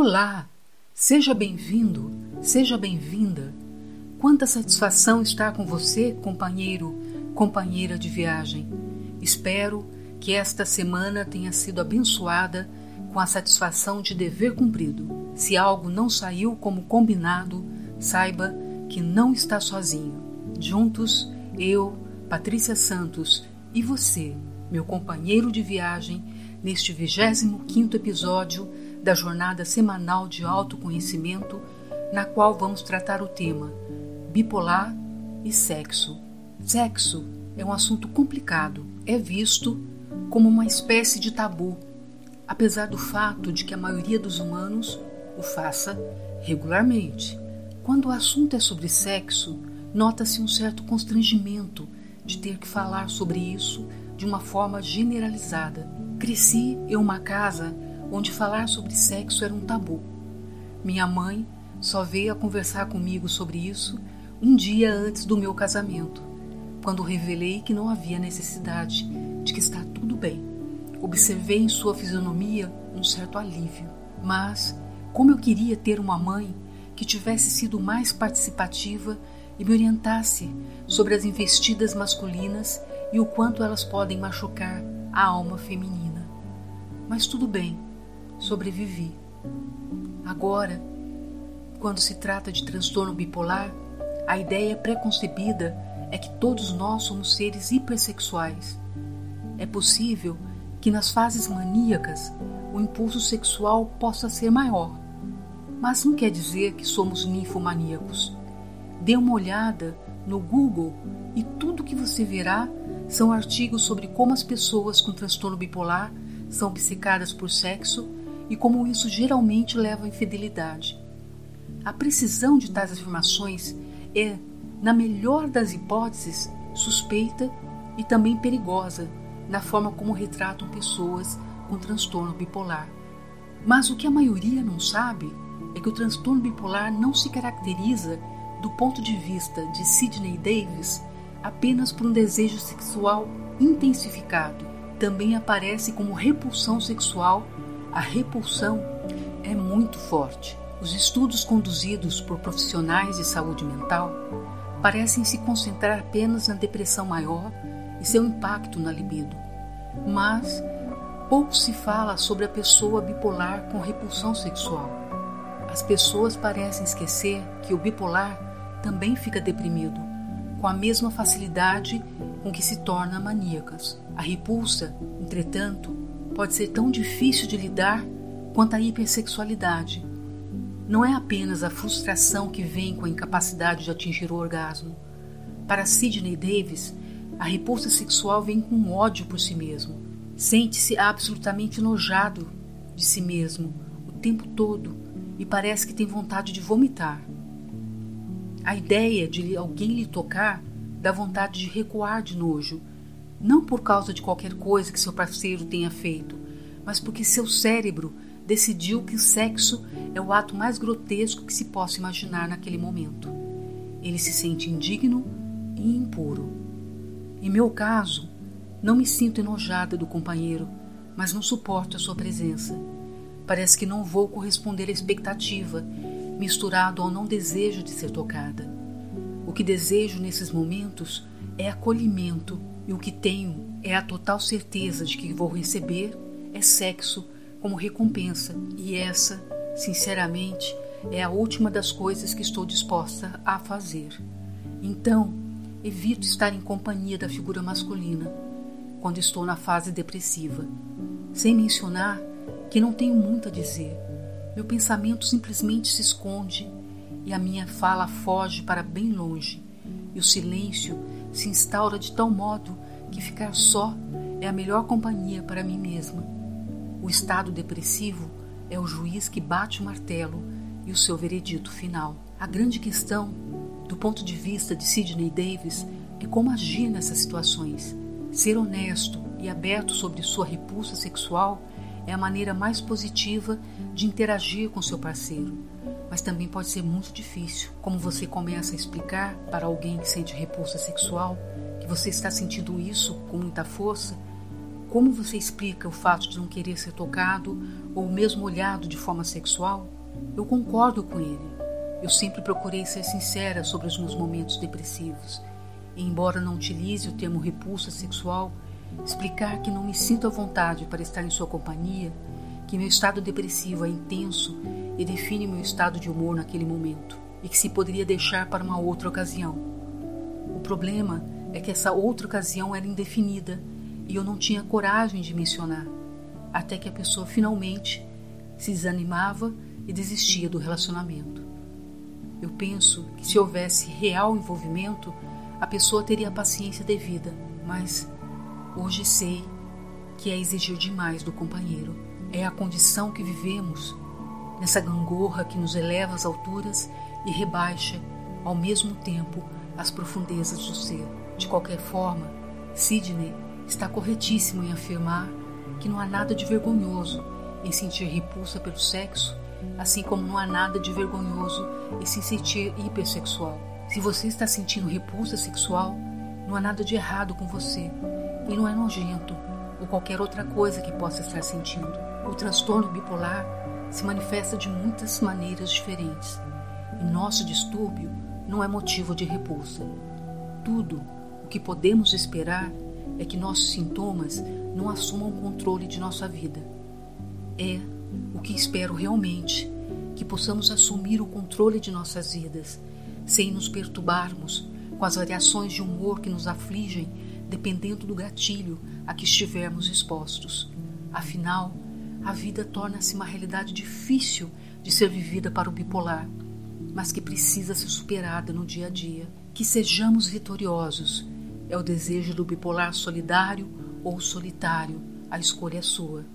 Olá! Seja bem-vindo, seja bem-vinda. Quanta satisfação estar com você, companheiro, companheira de viagem. Espero que esta semana tenha sido abençoada com a satisfação de dever cumprido. Se algo não saiu como combinado, saiba que não está sozinho. Juntos, eu, Patrícia Santos e você, meu companheiro de viagem, neste 25 episódio da jornada semanal de autoconhecimento, na qual vamos tratar o tema bipolar e sexo. Sexo é um assunto complicado, é visto como uma espécie de tabu, apesar do fato de que a maioria dos humanos o faça regularmente. Quando o assunto é sobre sexo, nota-se um certo constrangimento de ter que falar sobre isso de uma forma generalizada. Cresci em uma casa onde falar sobre sexo era um tabu. Minha mãe só veio a conversar comigo sobre isso um dia antes do meu casamento, quando revelei que não havia necessidade, de que está tudo bem. Observei em sua fisionomia um certo alívio, mas como eu queria ter uma mãe que tivesse sido mais participativa e me orientasse sobre as investidas masculinas e o quanto elas podem machucar a alma feminina. Mas tudo bem, sobrevivi. Agora, quando se trata de transtorno bipolar, a ideia preconcebida é que todos nós somos seres hipersexuais. É possível que nas fases maníacas o impulso sexual possa ser maior, mas não quer dizer que somos ninfomaníacos. Dê uma olhada no Google e tudo que você verá são artigos sobre como as pessoas com transtorno bipolar são obcecadas por sexo e como isso geralmente leva à infidelidade. A precisão de tais afirmações é, na melhor das hipóteses, suspeita e também perigosa na forma como retratam pessoas com transtorno bipolar. Mas o que a maioria não sabe é que o transtorno bipolar não se caracteriza, do ponto de vista de Sidney Davis, apenas por um desejo sexual intensificado. Também aparece como repulsão sexual a repulsão é muito forte. Os estudos conduzidos por profissionais de saúde mental parecem se concentrar apenas na depressão maior e seu impacto na libido. Mas pouco se fala sobre a pessoa bipolar com repulsão sexual. As pessoas parecem esquecer que o bipolar também fica deprimido, com a mesma facilidade com que se torna maníacas. A repulsa, entretanto, pode ser tão difícil de lidar quanto a hipersexualidade. Não é apenas a frustração que vem com a incapacidade de atingir o orgasmo. Para Sidney Davis, a repulsa sexual vem com ódio por si mesmo. Sente-se absolutamente enojado de si mesmo o tempo todo e parece que tem vontade de vomitar. A ideia de alguém lhe tocar dá vontade de recuar de nojo não por causa de qualquer coisa que seu parceiro tenha feito, mas porque seu cérebro decidiu que o sexo é o ato mais grotesco que se possa imaginar naquele momento. Ele se sente indigno e impuro. Em meu caso, não me sinto enojada do companheiro, mas não suporto a sua presença. Parece que não vou corresponder à expectativa, misturado ao não desejo de ser tocada. O que desejo nesses momentos é acolhimento e o que tenho é a total certeza de que vou receber é sexo como recompensa, e essa, sinceramente, é a última das coisas que estou disposta a fazer. Então, evito estar em companhia da figura masculina quando estou na fase depressiva, sem mencionar que não tenho muito a dizer. Meu pensamento simplesmente se esconde e a minha fala foge para bem longe, e o silêncio se instaura de tal modo que ficar só é a melhor companhia para mim mesma. O estado depressivo é o juiz que bate o martelo e o seu veredito final. A grande questão, do ponto de vista de Sidney Davis, é como agir nessas situações. Ser honesto e aberto sobre sua repulsa sexual é a maneira mais positiva de interagir com seu parceiro mas também pode ser muito difícil. Como você começa a explicar para alguém que sente repulsa sexual que você está sentindo isso com muita força, Como você explica o fato de não querer ser tocado ou mesmo olhado de forma sexual? Eu concordo com ele. Eu sempre procurei ser sincera sobre os meus momentos depressivos. E, embora não utilize o termo repulsa sexual, explicar que não me sinto à vontade para estar em sua companhia, que meu estado depressivo é intenso e define meu estado de humor naquele momento, e que se poderia deixar para uma outra ocasião. O problema é que essa outra ocasião era indefinida e eu não tinha coragem de mencionar, até que a pessoa finalmente se desanimava e desistia do relacionamento. Eu penso que se houvesse real envolvimento, a pessoa teria a paciência devida, mas hoje sei que é exigir demais do companheiro. É a condição que vivemos nessa gangorra que nos eleva às alturas e rebaixa ao mesmo tempo as profundezas do ser. De qualquer forma, Sidney está corretíssimo em afirmar que não há nada de vergonhoso em sentir repulsa pelo sexo, assim como não há nada de vergonhoso em se sentir hipersexual. Se você está sentindo repulsa sexual, não há nada de errado com você e não é nojento ou qualquer outra coisa que possa estar sentindo. O transtorno bipolar se manifesta de muitas maneiras diferentes e nosso distúrbio não é motivo de repulsa. Tudo o que podemos esperar é que nossos sintomas não assumam o controle de nossa vida. É o que espero realmente, que possamos assumir o controle de nossas vidas, sem nos perturbarmos com as variações de humor que nos afligem, dependendo do gatilho a que estivermos expostos. Afinal, a vida torna-se uma realidade difícil de ser vivida para o bipolar, mas que precisa ser superada no dia a dia. Que sejamos vitoriosos é o desejo do bipolar solidário ou solitário, a escolha é sua.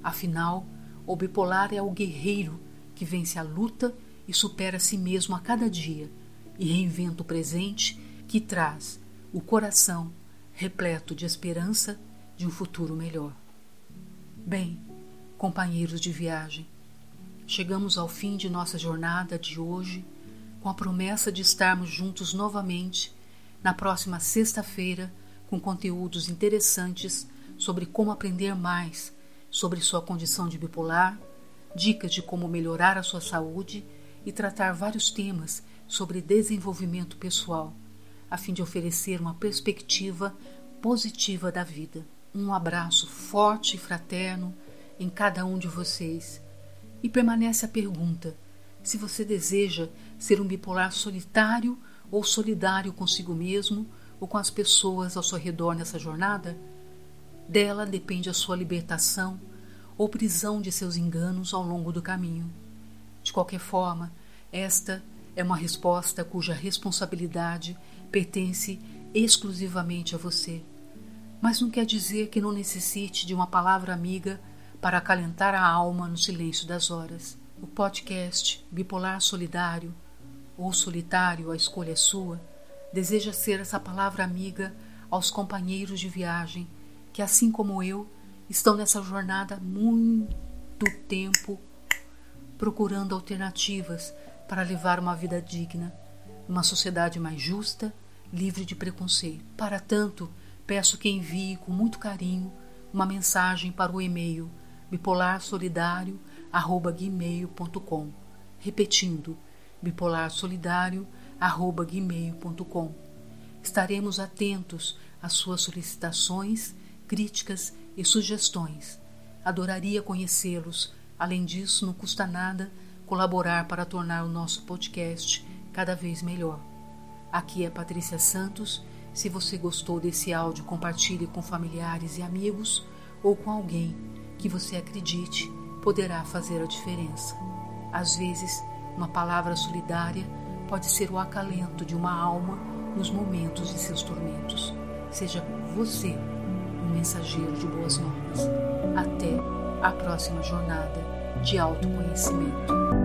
Afinal, o bipolar é o guerreiro que vence a luta e supera a si mesmo a cada dia e reinventa o presente que traz o coração repleto de esperança de um futuro melhor. Bem, companheiros de viagem, chegamos ao fim de nossa jornada de hoje com a promessa de estarmos juntos novamente na próxima sexta-feira com conteúdos interessantes sobre como aprender mais sobre sua condição de bipolar, dicas de como melhorar a sua saúde e tratar vários temas sobre desenvolvimento pessoal, a fim de oferecer uma perspectiva positiva da vida. Um abraço forte e fraterno em cada um de vocês. E permanece a pergunta: se você deseja ser um bipolar solitário ou solidário consigo mesmo ou com as pessoas ao seu redor nessa jornada? Dela depende a sua libertação ou prisão de seus enganos ao longo do caminho. De qualquer forma, esta é uma resposta cuja responsabilidade pertence exclusivamente a você. Mas não quer dizer que não necessite de uma palavra amiga para acalentar a alma no silêncio das horas. O podcast Bipolar Solidário ou solitário, a escolha é sua, deseja ser essa palavra amiga aos companheiros de viagem que, assim como eu, estão nessa jornada muito tempo procurando alternativas para levar uma vida digna, uma sociedade mais justa, livre de preconceito. Para tanto, peço que envie com muito carinho uma mensagem para o e-mail bipolarsolidario@gmail.com, repetindo bipolarsolidario@gmail.com. Estaremos atentos às suas solicitações, críticas e sugestões. Adoraria conhecê-los. Além disso, não custa nada colaborar para tornar o nosso podcast cada vez melhor. Aqui é Patrícia Santos. Se você gostou desse áudio, compartilhe com familiares e amigos ou com alguém que você acredite poderá fazer a diferença. Às vezes, uma palavra solidária pode ser o acalento de uma alma nos momentos de seus tormentos. Seja você um mensageiro de boas novas. Até a próxima jornada de autoconhecimento.